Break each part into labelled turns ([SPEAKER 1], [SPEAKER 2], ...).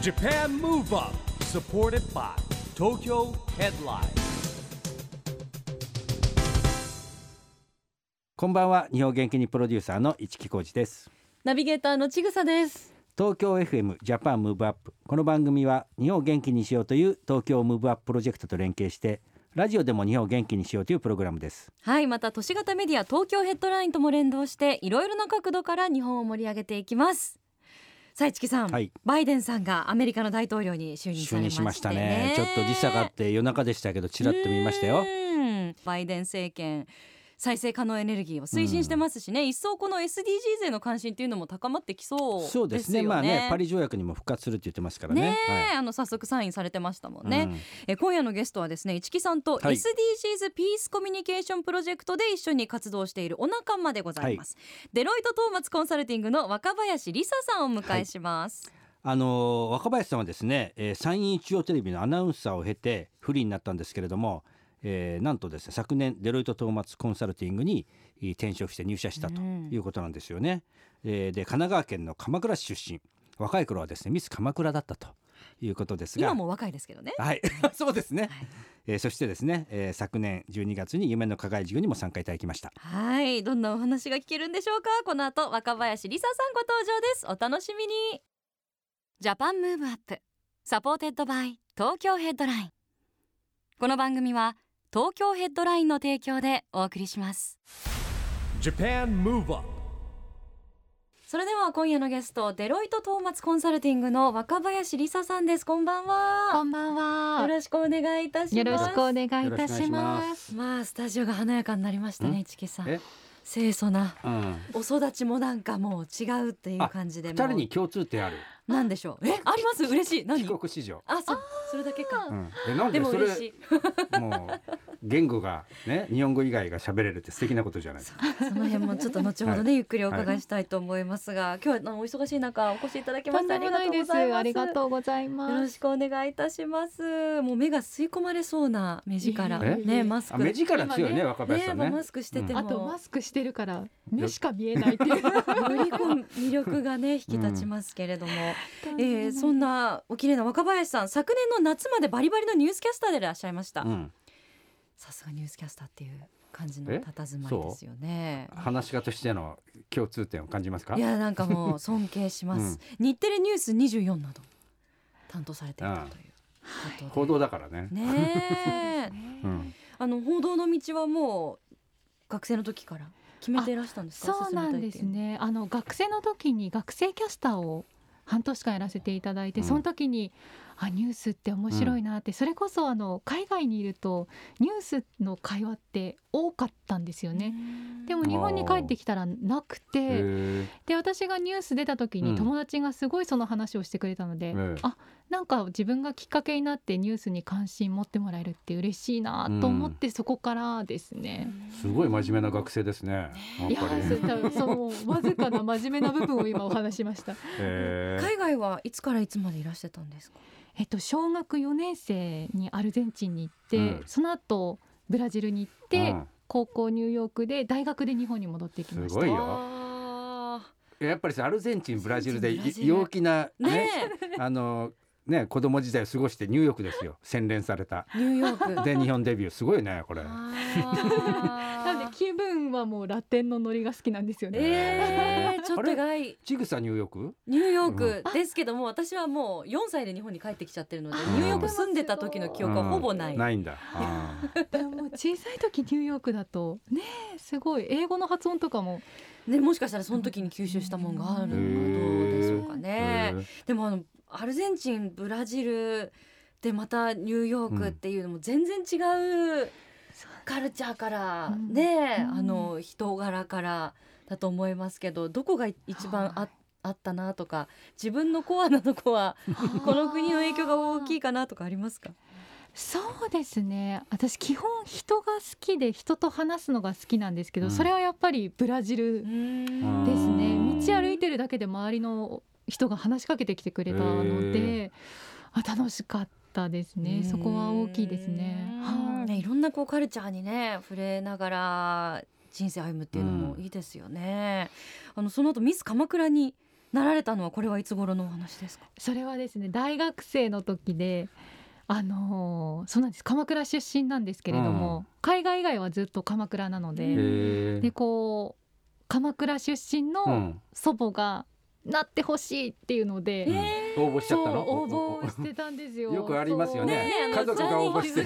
[SPEAKER 1] Japan Move Up supported by Tokyo Headline.
[SPEAKER 2] こんばんは。日本元気にプロデューサーの市木浩司です。
[SPEAKER 3] ナビゲーターのちぐさです。
[SPEAKER 2] 東京 FM Japan Move Up この番組は日本を元気にしようという東京ムーブアッププロジェクトと連携してラジオでも日本を元気にしようというプログラムです。
[SPEAKER 3] はい、また都市型メディア東京ヘッドラインとも連動していろいろな角度から日本を盛り上げていきます。さあ市木さん、
[SPEAKER 2] はい。
[SPEAKER 3] バイデンさんがアメリカの大統領に就任されまして、ね、
[SPEAKER 2] しましたね。ちょっと時差があって夜中でしたけどちらっと見ましたよ。
[SPEAKER 3] うん。バイデン政権再生可能エネルギーを推進してますしね、一層この SDGs への関心っていうのも高まってきそうですよね。
[SPEAKER 2] そうですね。まあねパリ条約にも復活するって言ってますからね。
[SPEAKER 3] ねえ、
[SPEAKER 2] はい。
[SPEAKER 3] あの早速サインされてましたもんね、
[SPEAKER 2] うん。
[SPEAKER 3] え今夜のゲストはですね市木さんと
[SPEAKER 2] はい。
[SPEAKER 3] SDGs ピースコミュニケーションプロジェクトで一緒に活動しているお仲間でございます、デロイトトーマツコンサルティングの若林理沙さんをお迎えします、
[SPEAKER 2] あの若林さんはですね、えー、山陰中央テレビのアナウンサーを経てフリーになったんですけれども、えーなんとですね昨年デロイトトーマツコンサルティングにえー転職して入社したということなんですよね。えーで神奈川県の鎌倉市出身。若い頃はですねミス鎌倉だったということですが。
[SPEAKER 3] 今も若いですけどね。
[SPEAKER 2] はい。そうですね、えーそしてですね、えー昨年12月に夢の課外授業にも参加いただきました。
[SPEAKER 3] はい。どんなお話が聞けるんでしょうか？この後若林理沙さんご登場です。お楽しみに。 Japan Move Up。Supported by 東京ヘッドライン。この番組は東京ヘッドラインの提供でお送りします。
[SPEAKER 1] Japan Move Up
[SPEAKER 3] それでは今夜のゲストデロイトトーマツコンサルティングの若林理沙さんです。こんばんは。
[SPEAKER 4] こんばんは。
[SPEAKER 3] よろしくお願いいたします。
[SPEAKER 4] よろしくお願いいたしま。
[SPEAKER 2] ます。
[SPEAKER 3] まあスタジオが華やかになりましたね
[SPEAKER 2] ん？
[SPEAKER 3] 一木さん。
[SPEAKER 2] え？
[SPEAKER 3] 清楚な
[SPEAKER 2] うん。
[SPEAKER 3] お育ちもなんかもう違うっていう感じで
[SPEAKER 2] 二人に共通点ある
[SPEAKER 3] なんでしょう？え？あります？嬉しい。何？
[SPEAKER 2] 帰国子女、
[SPEAKER 3] あそう。それだけか。
[SPEAKER 2] うん、でなん
[SPEAKER 3] で
[SPEAKER 2] でそれ
[SPEAKER 3] も嬉しい。
[SPEAKER 2] もう言語がね日本語以外が喋れるって素敵なことじゃないですか。
[SPEAKER 3] その辺もちょっと後ほどね、
[SPEAKER 2] は
[SPEAKER 3] ゆっくりお伺いしたいと思いますが、今日はあのお忙しい中お越しいただきましてあり。がとうございます。
[SPEAKER 4] ありがとうござい
[SPEAKER 3] よ
[SPEAKER 4] ます。
[SPEAKER 3] ろしくお願いいたします。もう目が吸い込まれそうな目力。
[SPEAKER 2] え
[SPEAKER 3] ねマスク。
[SPEAKER 2] あ目力強いね若林さんね。
[SPEAKER 3] マスクしてても、
[SPEAKER 4] あとマスクしてるから目しか見えないっていう。
[SPEAKER 3] よりこう魅力がね引き立ちますけれども、えー、そんなお綺麗な若林さん昨年の夏までバリバリのニュースキャスターでいらっしゃいました。
[SPEAKER 2] うん、
[SPEAKER 3] さすがニュースキャスターっていう感じの
[SPEAKER 2] え？
[SPEAKER 3] 佇まいですよね。
[SPEAKER 2] 話し家としての共通点を感じますか？
[SPEAKER 3] いやなんかもう尊敬します、日テレニュース24など担当されていたという
[SPEAKER 2] 報道だからね。
[SPEAKER 3] ねえ。
[SPEAKER 2] うん、
[SPEAKER 3] あの報道の道はもう学生の時から決めていらしたんですか？
[SPEAKER 4] そうなんですね。あの学生の時に学生キャスターを半年間やらせていただいて、
[SPEAKER 2] うん。
[SPEAKER 4] その時にあニュースって面白いなって、それこそあの海外にいるとニュースの会話って多かったんですよね。でも日本に帰ってきたらなく
[SPEAKER 2] へ
[SPEAKER 4] て
[SPEAKER 2] え
[SPEAKER 4] で私がニュース出た時
[SPEAKER 2] うん
[SPEAKER 4] に友達がすごいその話をしてくれたので、
[SPEAKER 2] ええ
[SPEAKER 4] あなんか自分がきっかけになってニュースに関心持ってもらえるって嬉しいなと思って、そこからですね。
[SPEAKER 2] すごい真面目な学生ですね。
[SPEAKER 4] いや。そう多分そのわずかな真面目な部分を今お話しました。
[SPEAKER 3] 海外はいつからいつまでいらしてたんですか？
[SPEAKER 4] えっと小学4年生にアルゼンチンに行って、
[SPEAKER 2] うん。
[SPEAKER 4] その後ブラジルに行って、
[SPEAKER 2] うん。
[SPEAKER 4] 高校ニューヨークで大学で日本に戻ってきました。
[SPEAKER 2] すごいよ。
[SPEAKER 3] あ
[SPEAKER 2] やっぱりさアルゼンチンブラジルで陽気な
[SPEAKER 3] ーね
[SPEAKER 2] ねあのね子供時代を過ごしてニューヨークですよ洗練された。
[SPEAKER 3] えニューヨーク
[SPEAKER 2] で日本デビューすごいねこれ。
[SPEAKER 3] あ
[SPEAKER 4] なんで気分はもうラテンのノリが好きなんですよね。
[SPEAKER 3] えー、ちょっと外
[SPEAKER 2] ちぐさニューヨーク？
[SPEAKER 3] ニューヨークですけども、私はもう4歳で日本に帰ってきちゃってるので、
[SPEAKER 4] あ
[SPEAKER 3] ニューヨーク住んでた時の記憶はほぼない。
[SPEAKER 2] うんないんだ。
[SPEAKER 4] でも小さい時ニューヨークだとねえすごい英語の発音とかも
[SPEAKER 3] ね、もしかしたらその時に吸収したもんがあるのかどうでしょうかね。でもあのアルゼンチン、ブラジルでまたニューヨークっていうのも全然違うカルチャーから
[SPEAKER 4] うん。
[SPEAKER 3] ね、
[SPEAKER 4] うん。
[SPEAKER 3] あの人柄からだと思いますけど、どこが一番あ,、
[SPEAKER 4] はい
[SPEAKER 3] あったなとか、自分のコアなとこは この国の影響が大きいかなとかありますか？
[SPEAKER 4] そうですね。私基本人が好きで人と話すのが好きなんですけど、
[SPEAKER 2] うん。
[SPEAKER 4] それはやっぱりブラジル
[SPEAKER 2] ん
[SPEAKER 4] ですね。
[SPEAKER 2] うん。
[SPEAKER 4] 道歩いてるだけで周りの人が話しかけてきてくれたのであ楽しかったですね。そこは大きいですね。はい。
[SPEAKER 3] ね、いろんなこうカルチャーにね触れながら人生歩むっていうのも
[SPEAKER 2] うん。
[SPEAKER 3] いいですよね。あのその後ミス鎌倉になられたのはこれはいつ頃のお話ですか？
[SPEAKER 4] それはですね大学生の時であのーそうなんです。鎌倉出身なんですけれども、
[SPEAKER 2] うん。
[SPEAKER 4] 海外以外はずっと鎌倉なので、でこう鎌倉出身
[SPEAKER 2] う
[SPEAKER 4] の
[SPEAKER 2] ん。
[SPEAKER 4] 祖母がなってほしいっていうので、
[SPEAKER 2] うん応募しちゃったの？
[SPEAKER 4] 応募してたんですよ。
[SPEAKER 2] よくありますよね。
[SPEAKER 3] ねえ
[SPEAKER 2] 家族が応募して。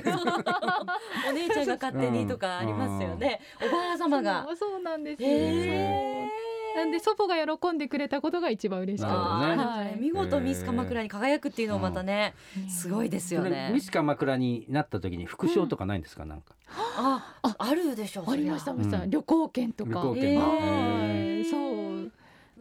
[SPEAKER 3] お姉ちゃんが勝手にとかありますよね、おばあ様が。
[SPEAKER 4] そうそうなんです。
[SPEAKER 3] へえ
[SPEAKER 4] なんで祖母が喜んでくれたことが一番嬉しかった。
[SPEAKER 2] ね。
[SPEAKER 4] はい
[SPEAKER 3] 見事ミス鎌倉に輝くっていうのもまたね、すごいですよね。
[SPEAKER 2] ミス鎌倉になった時に副賞とかないんですか？なんか。
[SPEAKER 3] あああるでしょう
[SPEAKER 4] ありましたました、
[SPEAKER 2] うん。
[SPEAKER 4] 旅行券とか。
[SPEAKER 2] 旅行券
[SPEAKER 3] え
[SPEAKER 4] ー。そう。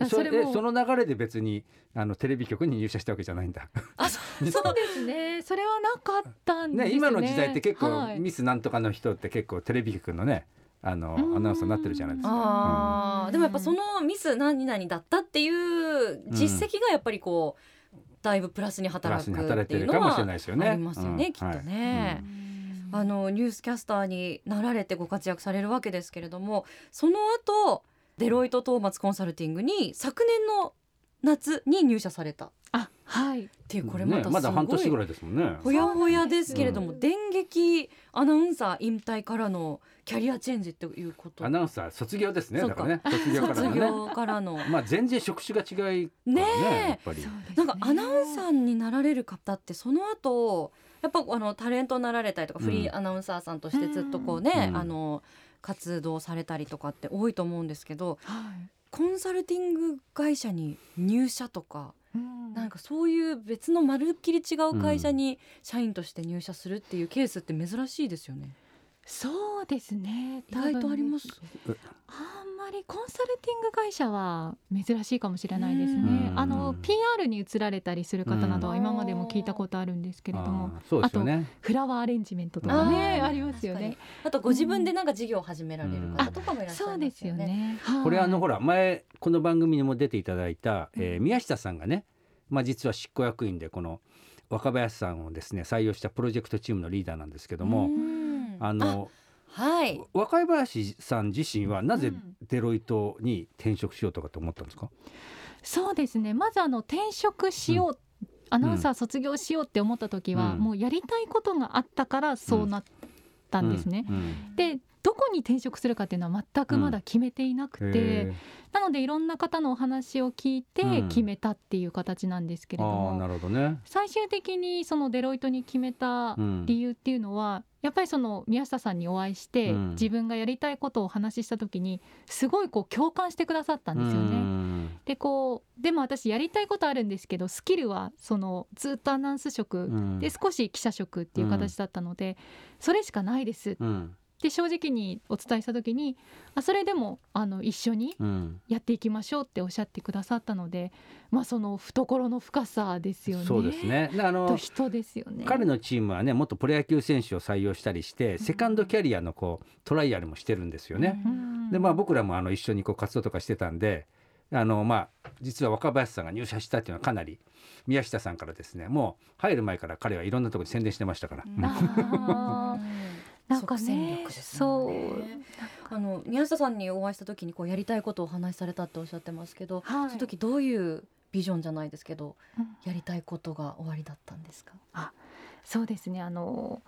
[SPEAKER 4] だ
[SPEAKER 2] そ
[SPEAKER 4] それも
[SPEAKER 2] れえその流れで別にあのテレビ局に入社したわけじゃないんだ
[SPEAKER 3] あそ
[SPEAKER 4] そうですね。それはなかったんですね。
[SPEAKER 2] ね今の時代って結構、
[SPEAKER 4] はい
[SPEAKER 2] ミスなんとかの人って結構テレビ局のねあの
[SPEAKER 4] うん
[SPEAKER 2] アナウンサーになってるじゃないですか。
[SPEAKER 3] あーでもやっぱそのミス何々だったっていう実績がやっぱりこうだいぶプラスに働くっていうの
[SPEAKER 2] るかもしれ
[SPEAKER 3] は
[SPEAKER 2] ないですよね。
[SPEAKER 3] ありますよね、
[SPEAKER 2] うん
[SPEAKER 3] きっと
[SPEAKER 2] はい
[SPEAKER 3] ね。
[SPEAKER 4] うん
[SPEAKER 3] あのニュースキャスターになられてご活躍されるわけですけれどもその後デロイト・トーマツコンサルティングに昨年の夏に入社されたっ
[SPEAKER 4] あはい。
[SPEAKER 3] ていうこれまたすごい、
[SPEAKER 2] ねまだ半年ぐらいですもんね。
[SPEAKER 3] ほやほやですけれども、
[SPEAKER 2] う
[SPEAKER 3] 電撃アナウンサー引退からのキャリアチェンジっていうこと
[SPEAKER 2] アナウンサー卒業ですね。だからね卒業から
[SPEAKER 3] 卒
[SPEAKER 2] のね。
[SPEAKER 3] 業からの
[SPEAKER 2] まあ全然職種が違いからね
[SPEAKER 3] ねえ
[SPEAKER 2] やっぱり。
[SPEAKER 3] なんかアナウンサーになられる方ってその後やっぱあのタレントになられたりとか、
[SPEAKER 2] うん
[SPEAKER 3] フリーアナウンサーさんとしてずっとこうね、
[SPEAKER 2] うん
[SPEAKER 3] あの活動されたりとかって多いと思うんですけど
[SPEAKER 4] はい。
[SPEAKER 3] コンサルティング会社に入社とか、
[SPEAKER 4] うん
[SPEAKER 3] なんかそういう別のまるっきり違う会社に社員として入社するっていうケースって珍しいですよね。
[SPEAKER 4] そうですね。
[SPEAKER 3] 意外とあります？
[SPEAKER 4] あんまりコンサルティング会社は珍しいかもしれないです
[SPEAKER 3] う
[SPEAKER 4] ね
[SPEAKER 2] ん。
[SPEAKER 4] あの PR に移られたりする方などは
[SPEAKER 3] うん
[SPEAKER 4] 今までも聞いたことあるんですけれども、
[SPEAKER 2] あーそうですよね。
[SPEAKER 4] フラワーアレンジメントとかね
[SPEAKER 3] あ
[SPEAKER 4] りますよね。
[SPEAKER 3] あとご自分でなんか事業を始められる方とかもいらっしゃいますよね。
[SPEAKER 4] そうですよね。はい
[SPEAKER 2] これあのほら前この番組にも出ていただいた、えー宮下さんがね、まあ、実は執行役員でこの若林さんをですね採用したプロジェクトチームのリーダーなんですけども、
[SPEAKER 3] うん
[SPEAKER 2] あの
[SPEAKER 3] はい。
[SPEAKER 2] 若林さん自身はなぜ
[SPEAKER 4] うん
[SPEAKER 2] デロイトに転職しようとかと思ったんですか、
[SPEAKER 4] そうですね。まずあの転職しよう、アナウンサー卒業しようって思った時は、
[SPEAKER 2] うん。
[SPEAKER 4] もうやりたいことがあったからそうなったんですね。
[SPEAKER 2] うん。うん。
[SPEAKER 4] でどこに転職するかっていうのは全くまだ決めていなくて、
[SPEAKER 2] へ
[SPEAKER 4] なのでいろんな方のお話を聞いて
[SPEAKER 2] うん。
[SPEAKER 4] 決めたっていう形なんですけれども、
[SPEAKER 2] なるほどね。
[SPEAKER 4] 最終的にそのデロイトに決めた
[SPEAKER 2] うん。
[SPEAKER 4] 理由っていうのは、やっぱりその宮下さんにお会いして、
[SPEAKER 2] うん。
[SPEAKER 4] 自分がやりたいことをお話しした時にすごいこう共感してくださったんですよ
[SPEAKER 2] う
[SPEAKER 4] ね。
[SPEAKER 2] ん。
[SPEAKER 4] でこうでも私やりたいことあるんですけどスキルはそのずっとアナウンス職
[SPEAKER 2] うん。
[SPEAKER 4] で少し記者職っていう形だったので、それしかないです。っ
[SPEAKER 2] うん
[SPEAKER 4] て正直にお伝えした時にあそれでもあの一緒に
[SPEAKER 2] うん
[SPEAKER 4] やっていきましょうっておっしゃってくださったので、まあ、その懐の深さですよね。
[SPEAKER 2] そうですね。であ
[SPEAKER 4] と
[SPEAKER 2] の
[SPEAKER 4] 人ですよね。
[SPEAKER 2] 彼のチームはね元プロ野球選手を採用したりして、セカンドキャリアのこうトライアルもしてるんですよね。
[SPEAKER 4] うん
[SPEAKER 2] でまあ僕らもあの一緒にこう活動とかしてたんであのまあ実は若林さんが入社したっていうのはかなり宮下さんからですねもう入る前から彼はいろんなところに宣伝してましたから。
[SPEAKER 3] うん
[SPEAKER 4] あなんかね
[SPEAKER 3] ね。
[SPEAKER 4] そう。
[SPEAKER 3] あの宮下さんにお会いした時にこうやりたいことをお話しされたっておっしゃってますけど、
[SPEAKER 4] はい。
[SPEAKER 3] その時どういうビジョンじゃないですけど
[SPEAKER 4] うん。
[SPEAKER 3] やりたいことが終わりだったんですか？
[SPEAKER 4] そうですね。あの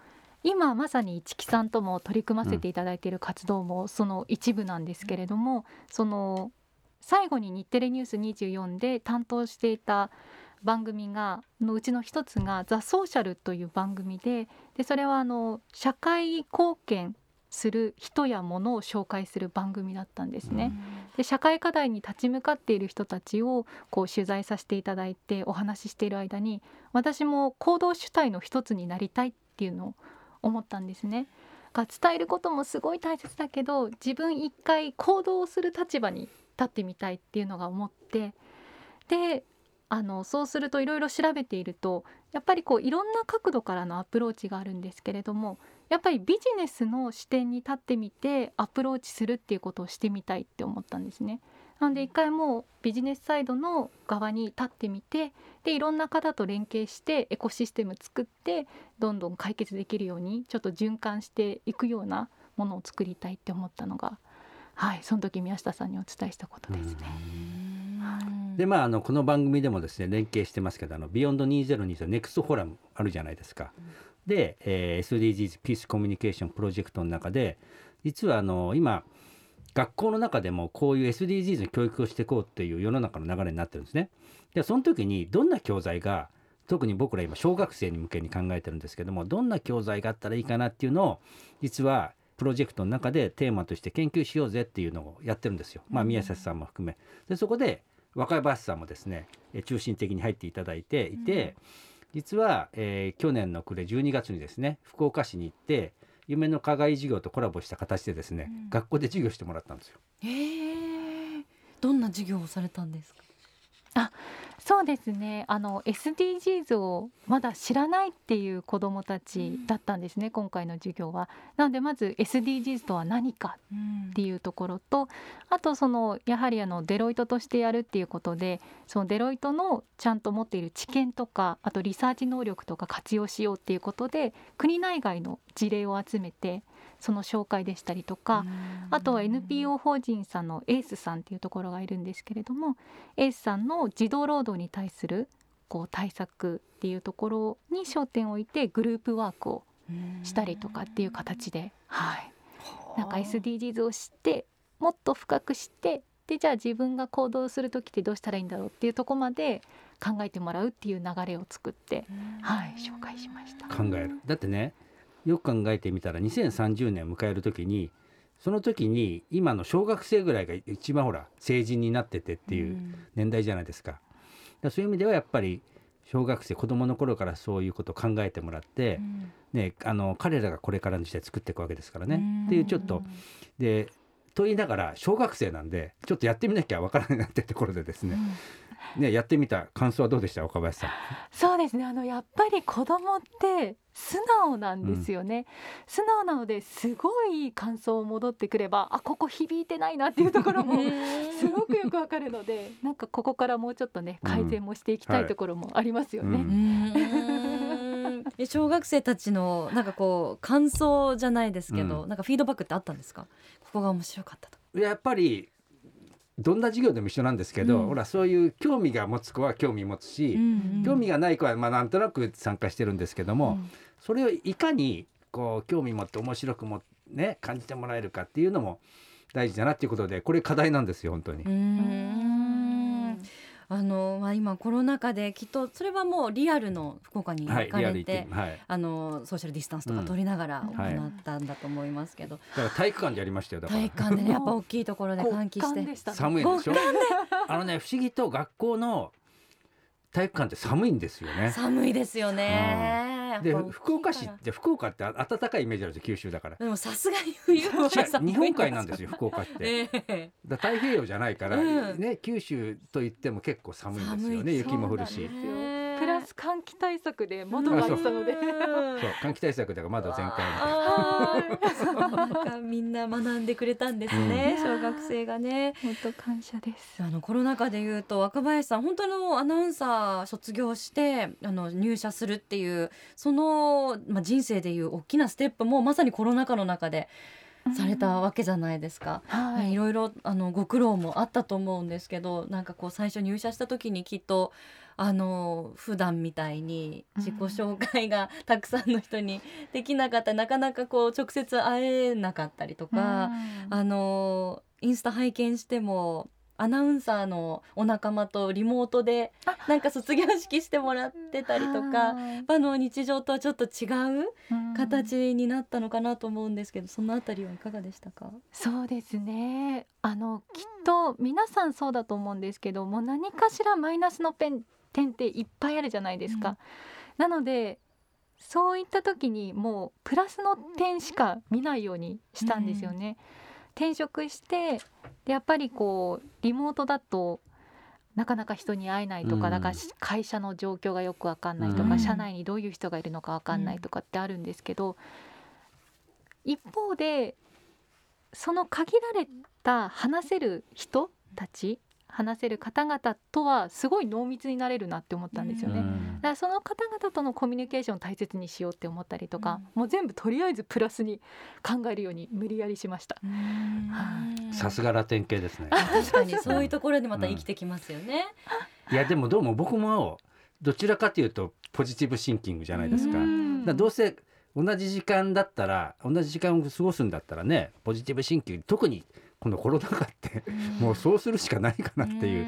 [SPEAKER 4] 今まさに市木さんとも取り組ませていただいている活動もその一部なんですけれども、その最後に日テレニュース24で担当していた番組がのうちの一つが「ザ・ソーシャル」という番組ででそれはあの社会貢献する人や物を紹介する番組だったんですね。で社会課題に立ち向かっている人たちをこう取材させていただいてお話ししている間に私も行動主体の一つになりたいっていうのを思ったんですね。が伝えることもすごい大切だけど自分一回行動をする立場に立ってみたいっていうのが思ってであのそうするといろいろ調べているとやっぱりこういろんな角度からのアプローチがあるんですけれどもやっぱりビジネスの視点に立ってみてアプローチするっていうことをしてみたいって思ったんですね。なので一回もうビジネスサイドの側に立ってみてでいろんな方と連携してエコシステム作ってどんどん解決できるようにちょっと循環していくようなものを作りたいって思ったのがはいその時宮下さんにお伝えしたことですね。
[SPEAKER 3] うん
[SPEAKER 2] でまああのこの番組でもですね連携してますけどあの Beyond 2020 Next Forum あるじゃないですか。で、えー SDGs ピースコミュニケーションプロジェクトの中で実はあの今学校の中でもこういう SDGs の教育をしていこうっていう世の中の流れになってるんですね。でその時にどんな教材が特に僕ら今小学生に向けに考えてるんですけどもどんな教材があったらいいかなっていうのを実はプロジェクトの中でテーマとして研究しようぜっていうのをやってるんですよ。まあ宮瀬さんも含め。でそこで若林さんもですねえ中心的に入っていただいていて、実は、えー去年の暮れ12月にですね福岡市に行って夢の課外授業とコラボした形でですね、
[SPEAKER 3] うん。
[SPEAKER 2] 学校で授業してもらったんですよ。
[SPEAKER 3] へえどんな授業をされたんですか？
[SPEAKER 4] そうですね。あの SDGs をまだ知らないっていう子どもたちだったんですね、今回の授業は。なのでまず SDGs とは何かっていうところとあとそのやはりあのデロイトとしてやるっていうことでそのデロイトのちゃんと持っている知見とかあとリサーチ能力とか活用しようっていうことで国内外の事例を集めてその紹介でしたりとか、あとは NPO 法人さんのエースさんっていうところがいるんですけれどもエースさんの児童労働に対するこう対策っていうところに焦点を置いてグループワークをしたりとかっていう形で、はい、なんか SDGs を知ってもっと深く知ってでじゃあ自分が行動する時ってどうしたらいいんだろうっていうところまで考えてもらうっていう流れを作って、はい、紹介しました。
[SPEAKER 2] 考える。だってねよく考えてみたら2030年迎える時にその時に今の小学生ぐらいが一番ほら成人になっててっていう年代じゃないですか。だからそういう意味ではやっぱり小学生子供の頃からそういうことを考えてもらって、ね、あの彼らがこれからの時代作っていくわけですからね。っていうちょっとでと言いながら小学生なんでちょっとやってみなきゃわからないなってところでですね,、ねやってみた感想はどうでした岡林さん？
[SPEAKER 4] そうですね。あのやっぱり子供って素直なんですよね、素直なのですごい感想を戻ってくればあここ響いてないなっていうところも すごくよくわかるのでなんかここからもうちょっとね
[SPEAKER 2] うん。
[SPEAKER 4] 改善もしていきた
[SPEAKER 2] はい
[SPEAKER 4] いところもありますよね。
[SPEAKER 2] う
[SPEAKER 3] 小学生たちのなんかこう感想じゃないですけど、
[SPEAKER 2] う
[SPEAKER 3] なんかフィードバックってあったんですか？ここが面白かったと
[SPEAKER 2] やっぱりどんな授業でも一緒なんですけど、
[SPEAKER 3] うん。
[SPEAKER 2] ほらそういう興味が持つ子は興味持つし、興味がない子はまあなんとなく参加してるんですけども、それをいかにこう興味持って面白くもね感じてもらえるかっていうのも大事だなっていうことでこれ課題なんですよ本当に。
[SPEAKER 3] あのまあ今コロナ禍できっとそれはもうリアルの福岡に
[SPEAKER 2] はい、
[SPEAKER 3] 行かれ
[SPEAKER 2] て
[SPEAKER 3] て、
[SPEAKER 2] はい、
[SPEAKER 3] あのソーシャルディスタンスとか取りながら行
[SPEAKER 2] はい。
[SPEAKER 3] ったんだと思いますけど、
[SPEAKER 2] だから体育館でやりましたよだから。
[SPEAKER 3] 体育館でねやっぱ大きいところで換気して。
[SPEAKER 4] 寒
[SPEAKER 2] いでしょ？あのね不思議と学校の体育館って寒いんですよね。
[SPEAKER 3] 寒いですよね。
[SPEAKER 2] で福岡市って福岡って暖かいイメージあるんですよ九州だから。
[SPEAKER 3] でもさすがに冬は
[SPEAKER 2] 日本海なんですよ福岡って。
[SPEAKER 3] ええ。
[SPEAKER 2] だ太平洋じゃないから、
[SPEAKER 3] うん。
[SPEAKER 2] ね九州といっても結構寒いんですよね雪も降るし
[SPEAKER 4] そうなんですよ
[SPEAKER 3] へー
[SPEAKER 4] プラス換気対策で窓が開いてたので。
[SPEAKER 2] そう換気対策だから窓全開
[SPEAKER 3] あーなんかみんな学んでくれたんですね、
[SPEAKER 4] うん
[SPEAKER 3] 小学生がね。
[SPEAKER 4] 本当感謝です。
[SPEAKER 3] あのコロナ禍でいうと若林さん本当のアナウンサー卒業してあの入社するっていうその、まあ、人生でいう大きなステップもまさにコロナ禍の中でされたわけじゃないですか。
[SPEAKER 4] はい
[SPEAKER 3] いろいろあのご苦労もあったと思うんですけどなんかこう最初入社した時にきっとあの普段みたいに自己紹介が たくさんの人にできなかったなかなかこう直接会えなかったりとか、
[SPEAKER 4] うん。
[SPEAKER 3] あのインスタ拝見してもアナウンサーのお仲間とリモートで
[SPEAKER 4] あ
[SPEAKER 3] なんか卒業式してもらってたりとか。
[SPEAKER 4] はい。
[SPEAKER 3] あの日常とはちょっと違う
[SPEAKER 4] うん。
[SPEAKER 3] 形になったのかなと思うんですけど、そのあたりはいかがでしたか？
[SPEAKER 4] そうですね。あのきっと皆さんそうだと思うんですけどもう何かしらマイナスのペン点っていっぱいあるじゃないですか。
[SPEAKER 3] うん
[SPEAKER 4] なのでそういった時にもうプラスの点しか見ないようにしたんですよね。転職してでやっぱりこうリモートだとなかなか人に会えないとか、
[SPEAKER 2] うん
[SPEAKER 4] だから会社の状況がよくわかんないとか、
[SPEAKER 2] うん
[SPEAKER 4] 社内にどういう人がいるのかわかんないとかってあるんですけど、一方でその限られた話せる人たち話せる方々とはすごい濃密になれるなって思ったんですよね。
[SPEAKER 2] うん
[SPEAKER 4] だからその方々とのコミュニケーションを大切にしようって思ったりとか、もう全部とりあえずプラスに考えるように無理やりしました。
[SPEAKER 2] さすがラテン系ですね。
[SPEAKER 3] 確かに そういうところでまた生きてきますよね。
[SPEAKER 2] いやでもどうも僕もどちらかというとポジティブシンキングじゃないですか。だか
[SPEAKER 4] うん
[SPEAKER 2] らどうせ同じ時間だったら同じ時間を過ごすんだったらねポジティブシンキング特にこのコロナ禍ってもうそうするしかないかなっていう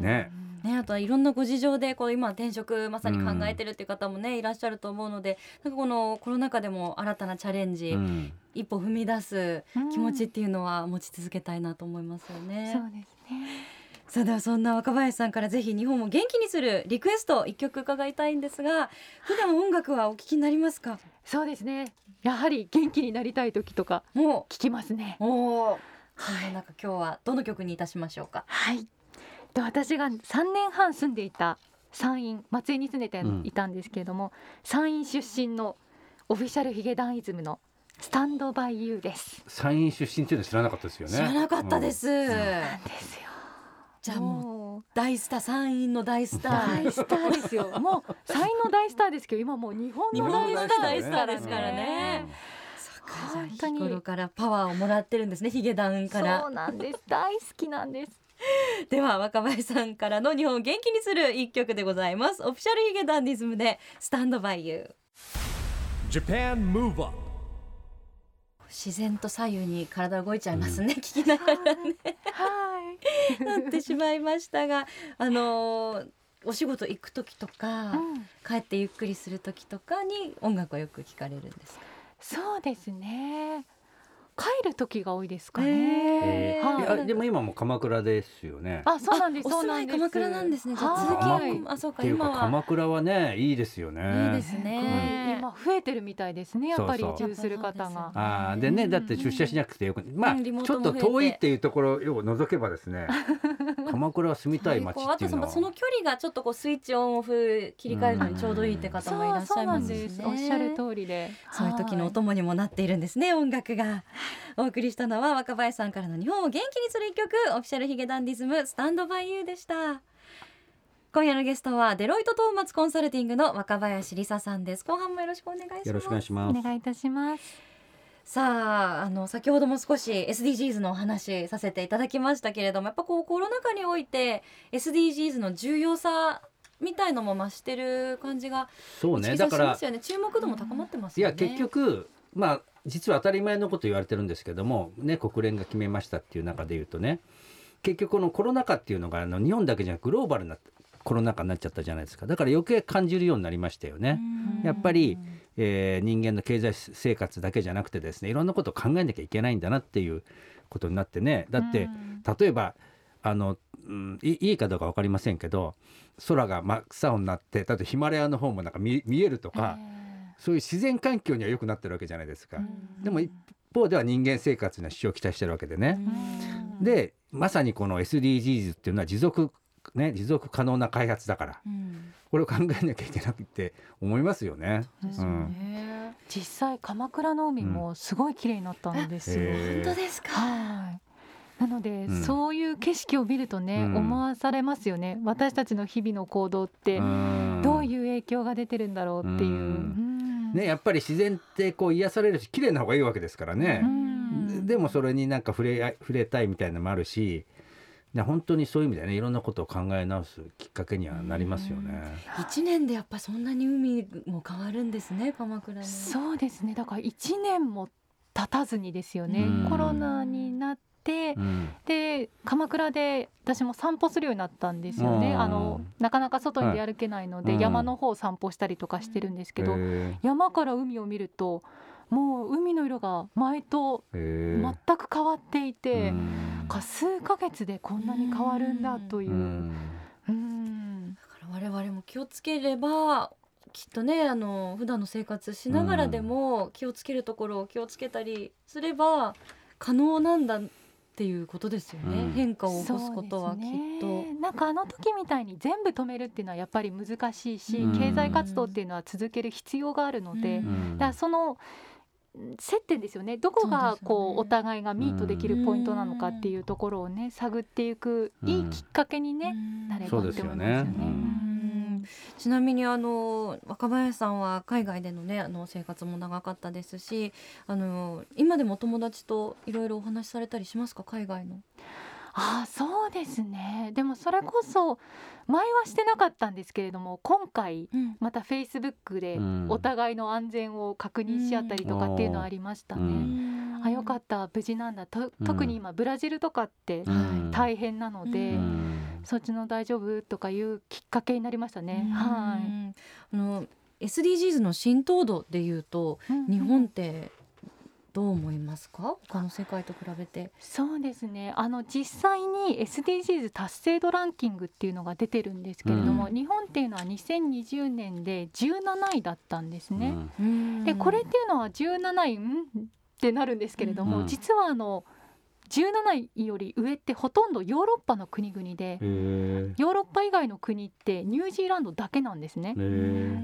[SPEAKER 2] ね。
[SPEAKER 3] ね、あとはいろんなご事情でこう今転職まさに考えてるっていう方もね、いらっしゃると思うのでなんかこのコロナ禍でも新たなチャレンジ、
[SPEAKER 2] うん
[SPEAKER 3] 一歩踏み出す
[SPEAKER 4] うん
[SPEAKER 3] 気持ちっていうのは持ち続けたいなと思いますよね。
[SPEAKER 4] そうですね。
[SPEAKER 3] さあではそんな若林さんからぜひ日本を元気にするリクエスト一曲伺いたいんですが普段音楽はお聞きになりますか？
[SPEAKER 4] そうですね。やはり元気になりたい時とか
[SPEAKER 3] も
[SPEAKER 4] 聞きますね。
[SPEAKER 3] うおおそんな中今日はどの曲にいたしましょうか？
[SPEAKER 4] はい。で私が3年半住んでいた山陰松江に住んでて
[SPEAKER 2] うん
[SPEAKER 4] いたんですけれども、山陰出身のオフィシャルヒゲダンイズムのスタンドバイユーです。
[SPEAKER 2] 山陰出身っていうの知らなかったですよね。
[SPEAKER 3] 知らなかったです、
[SPEAKER 4] なんですよ。
[SPEAKER 3] じゃあもう大スター山陰の大スター
[SPEAKER 4] 大スターですよ。もう山陰の大スターですけど今もう日本の大スター
[SPEAKER 3] 大スターですからね
[SPEAKER 4] 本当に。
[SPEAKER 3] 日頃からパワーをもらってるんですねヒゲダンから。
[SPEAKER 4] そうなんです。大好きなんです。
[SPEAKER 3] では若林さんからの日本を元気にする一曲でございます。オフィシャルヒゲダンディズムでスタンドバイユー。
[SPEAKER 1] Japan Move Up
[SPEAKER 3] 自然と左右に体動いちゃいますね、聞きながらね。
[SPEAKER 4] はい。
[SPEAKER 3] なってしまいましたがあのーお仕事行く時とか、
[SPEAKER 4] うん。
[SPEAKER 3] 帰ってゆっくりする時とかに音楽はよく聞かれるんですか？
[SPEAKER 4] そうですね。帰る時が多いですかね。
[SPEAKER 2] えー
[SPEAKER 4] はい
[SPEAKER 2] でも今も鎌倉ですよね。
[SPEAKER 4] あ、そうなんです。
[SPEAKER 3] お住まい
[SPEAKER 4] そうなんです。
[SPEAKER 3] 鎌倉なんですねじゃあ続き
[SPEAKER 4] は
[SPEAKER 3] はいあそうか今は
[SPEAKER 2] 鎌倉はねいいですよね。
[SPEAKER 3] いいですね
[SPEAKER 4] 今増えてるみたいですね。やっぱり移住する方が。
[SPEAKER 2] ああでねだって出社しなくてよくまあちょっと遠いっていうところを除けばですね鎌倉は住みたい街っていうのは
[SPEAKER 3] のその距離がちょっとこうスイッチオンオフ切り替えるのにちょうどいいって方もいらっしゃいますしね。
[SPEAKER 4] そうそうなんです。おっしゃる通りで。
[SPEAKER 3] そういう時のお
[SPEAKER 4] はい
[SPEAKER 3] 供にもなっているんですね音楽が お送りしたのは若林さんからの日本を元気にする一曲オフィシャルヒゲダンディズムスタンドバイユーでした。今夜のゲストはデロイトトーマツコンサルティングの若林梨沙さんです。後半もよろしくお願いします。
[SPEAKER 2] よろしくお願いします。
[SPEAKER 4] お願いいたします。
[SPEAKER 3] さああの先ほども少し SDGs のお話させていただきましたけれどもやっぱこうコロナ禍において SDGs の重要さみたいのも増してる感じが
[SPEAKER 2] そうね。だから
[SPEAKER 3] ますよね。注目度も高まってますよね。
[SPEAKER 2] いや結局まあ実は当たり前のこと言われてるんですけどもね国連が決めましたっていう中で言うとね結局このコロナ禍っていうのがあの日本だけじゃなくグローバルなコロナ禍になっちゃったじゃないですか。だから余計感じるようになりましたよね。やっぱり、えー人間の経済生活だけじゃなくてですねいろんなことを考えなきゃいけないんだなっていうことになってね。だって例えばあの、うん、いいいかどうか分かりませんけど空が真っ青になってだってヒマラヤの方もなんか見見えるとか、そういう自然環境には良くなってるわけじゃないですか。でも一方では人間生活には支障をきたしてるわけでね。でまさにこの SDGs っていうのは持続ね持続可能な開発だからこれを考えなきゃいけなくて思いますよね。
[SPEAKER 4] ですよ
[SPEAKER 2] うん
[SPEAKER 3] ね
[SPEAKER 4] 実際鎌倉の海もすごい綺麗になったんですよ。
[SPEAKER 2] へー
[SPEAKER 3] 本当ですか？
[SPEAKER 4] はい。なので、
[SPEAKER 2] うん
[SPEAKER 4] そういう景色を見るとね、
[SPEAKER 2] うん
[SPEAKER 4] 思わされますよね。私たちの日々の行動って
[SPEAKER 2] うん
[SPEAKER 4] どういう影響が出てるんだろうっていう。
[SPEAKER 2] ねやっぱり自然ってこう癒されるし綺麗な方がいいわけですからね。
[SPEAKER 4] うん
[SPEAKER 2] でもそれになんか触れ触れたいみたいなのもあるし、ね本当にそういう意味でねいろんなことを考え直すきっかけにはなりますよね。
[SPEAKER 3] 一年でやっぱそんなに海も変わるんですね鎌倉の
[SPEAKER 4] そうですね。だから一年も経たずにですよね
[SPEAKER 2] うん。
[SPEAKER 4] コロナになって
[SPEAKER 2] う、ん。
[SPEAKER 4] で鎌倉で私も散歩するようになったんですよね。
[SPEAKER 2] うん。
[SPEAKER 4] あのなかなか外に出歩けないので、
[SPEAKER 2] はい
[SPEAKER 4] 山の方を散歩したりとかしてるんですけど、
[SPEAKER 2] へー。
[SPEAKER 4] 山から海を見るともう海の色が前と全く変わっていて、
[SPEAKER 2] うん。
[SPEAKER 4] か数ヶ月でこんなに変わるんだという。う。
[SPEAKER 2] ん。
[SPEAKER 4] うん。
[SPEAKER 3] だから我々も気をつければきっとねあの普段の生活しながらでも気をつけるところを気をつけたりすれば可能なんだっていうことですよね、
[SPEAKER 2] うん。
[SPEAKER 3] 変化を起こすことはきっと。
[SPEAKER 4] ねなんかあの時みたいに全部止めるっていうのはやっぱり難しいし、
[SPEAKER 2] うん。
[SPEAKER 4] 経済活動っていうのは続ける必要があるので、
[SPEAKER 3] うん。
[SPEAKER 2] うん
[SPEAKER 4] だからその接点ですよね。どこがこうお互いがミートできるポイントなのかっていうところをね探っていくいいきっかけにね、なればって思いますよね。
[SPEAKER 3] ちなみにあの若林さんは海外でのねあの生活も長かったですしあの今でもお友達といろいろお話しされたりしますか？海外の。
[SPEAKER 4] ああそうですね。でもそれこそ前はしてなかったんですけれども今回またフェイスブックで
[SPEAKER 2] うん。
[SPEAKER 4] お互いの安全を確認し合ったりとかっていうのはありました
[SPEAKER 2] う
[SPEAKER 4] ね。
[SPEAKER 2] ん。
[SPEAKER 4] あよかった。無事なんだ。と特に今ブラジルとかって
[SPEAKER 2] うん。
[SPEAKER 4] 大変なので、
[SPEAKER 2] うん
[SPEAKER 4] そっちの大丈夫とかいうきっかけになりましたね。はい。
[SPEAKER 3] い。あの SDGs の浸透度でいうと日本ってどう思いますか？他の世界と比べて。
[SPEAKER 4] そうですねあの実際に SDGs 達成度ランキングっていうのが出てるんですけれども、
[SPEAKER 2] う
[SPEAKER 4] 日本っていうのは2020年で17位だったんですね。
[SPEAKER 2] うん
[SPEAKER 4] でこれっていうのは17位ん？ってなるんですけれども、
[SPEAKER 2] うん
[SPEAKER 4] 実はあの17位より上ってほとんどヨーロッパの国々でヨーロッパ以外の国ってニュージーランドだけなんですね。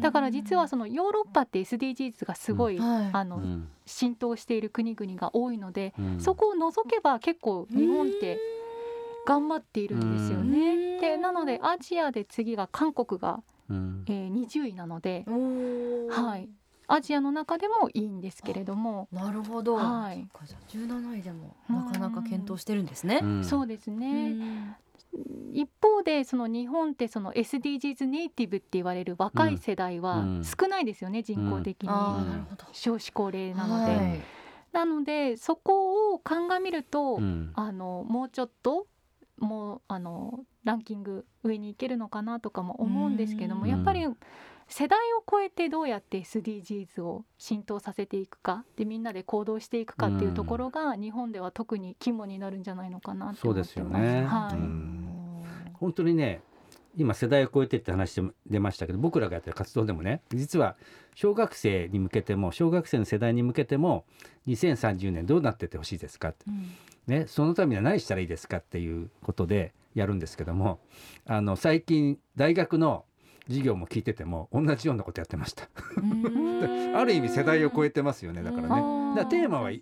[SPEAKER 4] だから実はそのヨーロッパって SDGs がすごい、
[SPEAKER 3] はい。
[SPEAKER 4] あの
[SPEAKER 2] うん。
[SPEAKER 4] 浸透している国々が多いので、
[SPEAKER 2] うん。
[SPEAKER 4] そこを除けば結構日本って頑張っているんですよ
[SPEAKER 3] うん。
[SPEAKER 4] ね。でなのでアジアで次が韓国が、
[SPEAKER 2] うん。
[SPEAKER 4] えー20位なので、はい、アジアの中でもいいんですけれども、
[SPEAKER 3] なるほど。
[SPEAKER 4] はい。
[SPEAKER 3] そっかじゃあ17位でもなかなか検討してるんですね。
[SPEAKER 2] うん。
[SPEAKER 4] そうです
[SPEAKER 3] う
[SPEAKER 4] ね。
[SPEAKER 3] ん。
[SPEAKER 4] 一方でその日本ってその SDGs ネイティブって言われる若い世代は
[SPEAKER 2] うん。
[SPEAKER 4] 少ないですよね、人口的に、
[SPEAKER 3] ああなるほど。
[SPEAKER 4] 少子高齢なので、
[SPEAKER 3] はい。
[SPEAKER 4] なのでそこを鑑みると、
[SPEAKER 2] うん。
[SPEAKER 4] あのもうちょっともうあのランキング上に行けるのかなとかも思うんですけども、
[SPEAKER 2] うん。
[SPEAKER 4] やっぱり世代を超えてどうやって SDGs を浸透させていくかでみんなで行動していくかっていうところが、日本では特に肝になるんじゃないのかなって
[SPEAKER 2] そうで
[SPEAKER 4] 思ってます。
[SPEAKER 2] ね。
[SPEAKER 4] はい。
[SPEAKER 2] うん。本当にね今世代を超えてって話で出ましたけど僕らがやってる活動でもね実は小学生に向けても小学生の世代に向けても2030年どうなってってほしいですかって、
[SPEAKER 3] うん。
[SPEAKER 2] ね、そのためには何したらいいですかっていうことでやるんですけどもあの最近大学の授業も聞いてても同じようなことやってました。
[SPEAKER 3] うん
[SPEAKER 2] ある意味世代を超えてますよねだからね。だからテーマは
[SPEAKER 4] ね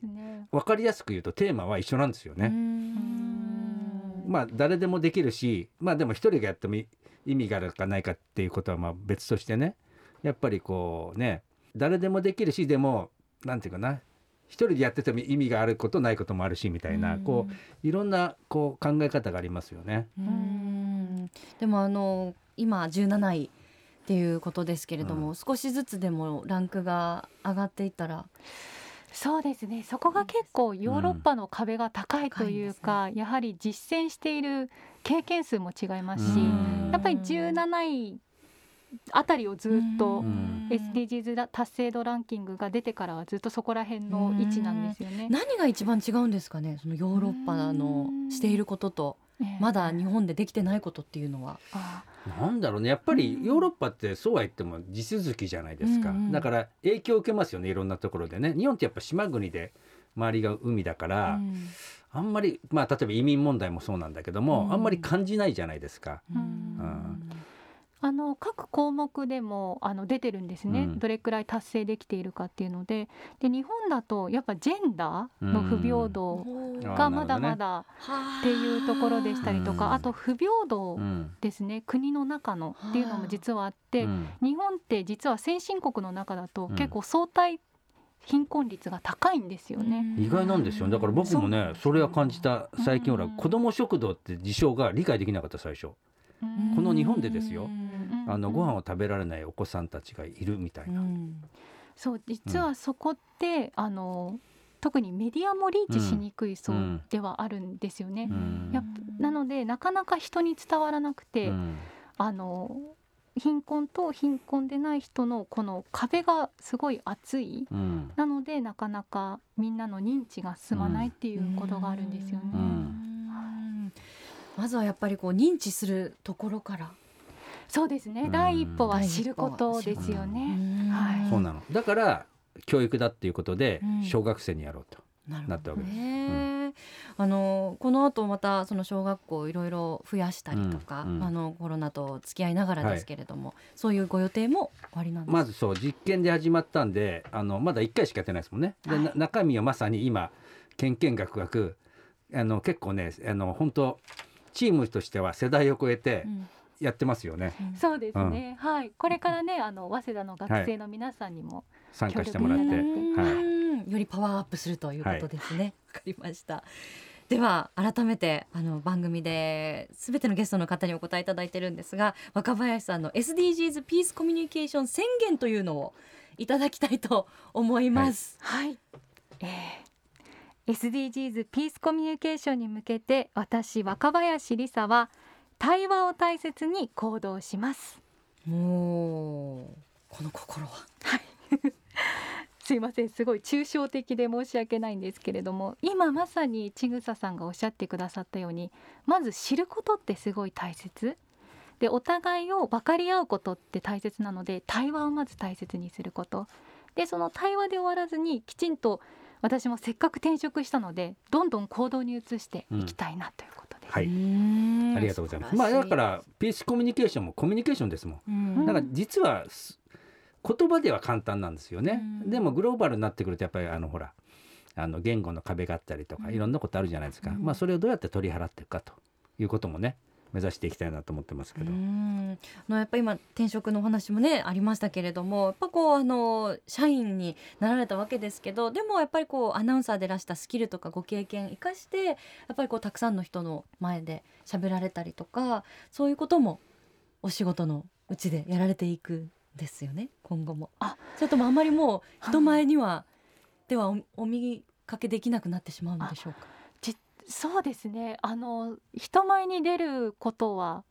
[SPEAKER 2] 分かりやすく言うとテーマは一緒なんですよね。
[SPEAKER 3] うん
[SPEAKER 2] まあ誰でもできるしまあでも一人がやってもい意味があるかないかっていうことはまあ別としてねやっぱりこうね誰でもできるしでもなんていうかな一人でやってても意味があることないこともあるしみたいなこういろんなこう考え方がありますよね。
[SPEAKER 3] うんでもあの今17位っていうことですけれども、
[SPEAKER 2] う
[SPEAKER 3] 少しずつでもランクが上がっていったら。
[SPEAKER 4] そうですね。そこが結構ヨーロッパの壁が高いというか、やはり実践している経験数も違いますし、
[SPEAKER 2] うん。
[SPEAKER 4] やっぱり17位あたりをずっと
[SPEAKER 2] うん。
[SPEAKER 4] SDGs だ達成度ランキングが出てからはずっとそこら辺の位置なんですよね。
[SPEAKER 3] 何が一番違うんですかね？そのヨーロッパの
[SPEAKER 4] うん。
[SPEAKER 3] していることと。
[SPEAKER 4] ええ
[SPEAKER 3] まだ日本でできてないことっていうのは。
[SPEAKER 4] あ
[SPEAKER 2] なんだろうね。やっぱりヨーロッパってそうは言っても地続きじゃないですか、
[SPEAKER 3] うんうん
[SPEAKER 2] だから影響を受けますよねいろんなところでね。日本ってやっぱ島国で周りが海だから、
[SPEAKER 3] うん。
[SPEAKER 2] あんまりまあ例えば移民問題もそうなんだけども、
[SPEAKER 3] うん。
[SPEAKER 2] あんまり感じないじゃないですか。
[SPEAKER 3] うん
[SPEAKER 4] あの各項目でもあの出てるんですね、
[SPEAKER 2] うん。
[SPEAKER 4] どれくらい達成できているかっていうので。で日本だとやっぱジェンダーの不平等
[SPEAKER 2] あ
[SPEAKER 4] がまだまだっていうところでしたりとか、
[SPEAKER 2] うん
[SPEAKER 4] あと不平等
[SPEAKER 2] うん。
[SPEAKER 4] ですね、国の中のっていうのも実はあって、
[SPEAKER 2] うん。
[SPEAKER 4] 日本って実は先進国の中だと
[SPEAKER 2] うん。
[SPEAKER 4] 結構相対貧困率が高いんですよね。
[SPEAKER 2] 意外なんですよだから僕もねそれは感じた最近ほら
[SPEAKER 4] うん
[SPEAKER 2] 子ども食堂って事象が理解できなかった最初。
[SPEAKER 4] うん。
[SPEAKER 2] この日本でですよ。
[SPEAKER 3] うん
[SPEAKER 2] あのご飯を食べられないお子さんたちがいるみたいな。
[SPEAKER 4] そう実はそこって、あの特にメディアもリーチしにくい層
[SPEAKER 2] うん
[SPEAKER 4] ではあるんですよね。
[SPEAKER 2] うん。
[SPEAKER 4] やなのでなかなか人に伝わらなくて、
[SPEAKER 2] うん。
[SPEAKER 4] あの貧困と貧困でない人のこの壁がすごい厚い。
[SPEAKER 2] うん。
[SPEAKER 4] なのでなかなかみんなの認知が進まないっていうことがあるんですよね。
[SPEAKER 2] うん。
[SPEAKER 3] うん。まずはやっぱりこう認知するところから
[SPEAKER 4] そうですね、
[SPEAKER 2] うん。
[SPEAKER 4] 第一歩は知ることですよね。はい。
[SPEAKER 2] そうなの。だから教育だっていうことで
[SPEAKER 3] うん。
[SPEAKER 2] 小学生にやろうと
[SPEAKER 3] なるほど。
[SPEAKER 2] なったわけです。
[SPEAKER 3] ねあのこの後またその小学校いろいろ増やしたりとか、
[SPEAKER 2] うんうん。
[SPEAKER 3] あのコロナと付き合いながらですけれども、そういうご予定もおありなんですか？
[SPEAKER 2] まずそう実験で始まったんであのまだ1回しかやってないですもんね。で、な中身はまさに今けんけんがくがくあの結構ねあの本当チームとしては世代を超えて
[SPEAKER 3] うん
[SPEAKER 2] やってますよね。
[SPEAKER 4] そうですね、はい。これからねあの早稲田の学生の皆さんにも、
[SPEAKER 2] 参加してもらって。
[SPEAKER 4] 協力いただいて。
[SPEAKER 2] はい。
[SPEAKER 3] うん。よりパワーアップするということですね。わ、かりました。では改めてあの番組で全てのゲストの方にお答えいただいてるんですが若林さんの SDGs ピースコミュニケーション宣言というのをいただきたいと思います。
[SPEAKER 4] はい、えー SDGs ピー。スコミュニケーションに向けて私若林梨沙は対話を大切に行動します。
[SPEAKER 3] もうこの心は。
[SPEAKER 4] すいません。すごい抽象的で申し訳ないんですけれども今まさにちぐささんがおっしゃってくださったようにまず知ることってすごい大切。でお互いを分かり合うことって大切なので対話をまず大切にすること。でその対話で終わらずにきちんと私もせっかく転職したのでどんどん行動に移していきたいなということ。です、
[SPEAKER 2] はい、あ
[SPEAKER 3] あ
[SPEAKER 2] りがとうございます。まあだからピースコミュニケーションもコミュニケーションですもん。
[SPEAKER 3] うん
[SPEAKER 2] だから実はす言葉では簡単なんですよね。
[SPEAKER 3] うん
[SPEAKER 2] でもグローバルになってくるとやっぱりあのほらあの言語の壁があったりとか
[SPEAKER 3] うん
[SPEAKER 2] いろんなことあるじゃないですか。
[SPEAKER 3] うん
[SPEAKER 2] まあそれをどうやって取り払っていくかということもね目指していきたいなと思ってますけど。
[SPEAKER 3] うんあのやっぱり今転職のお話もねありましたけれどもやっぱこうあの社員になられたわけですけどでもやっぱりこうアナウンサーでらしたスキルとかご経験生かしてやっぱりこうたくさんの人の前で喋られたりとかそういうこともお仕事のうちでやられていくんですよね今後も。
[SPEAKER 4] あ
[SPEAKER 3] それともあんまりもう人前にはではおお見かけできなくなってしまうのでしょうか？
[SPEAKER 4] そうですね。あの人前に出ることは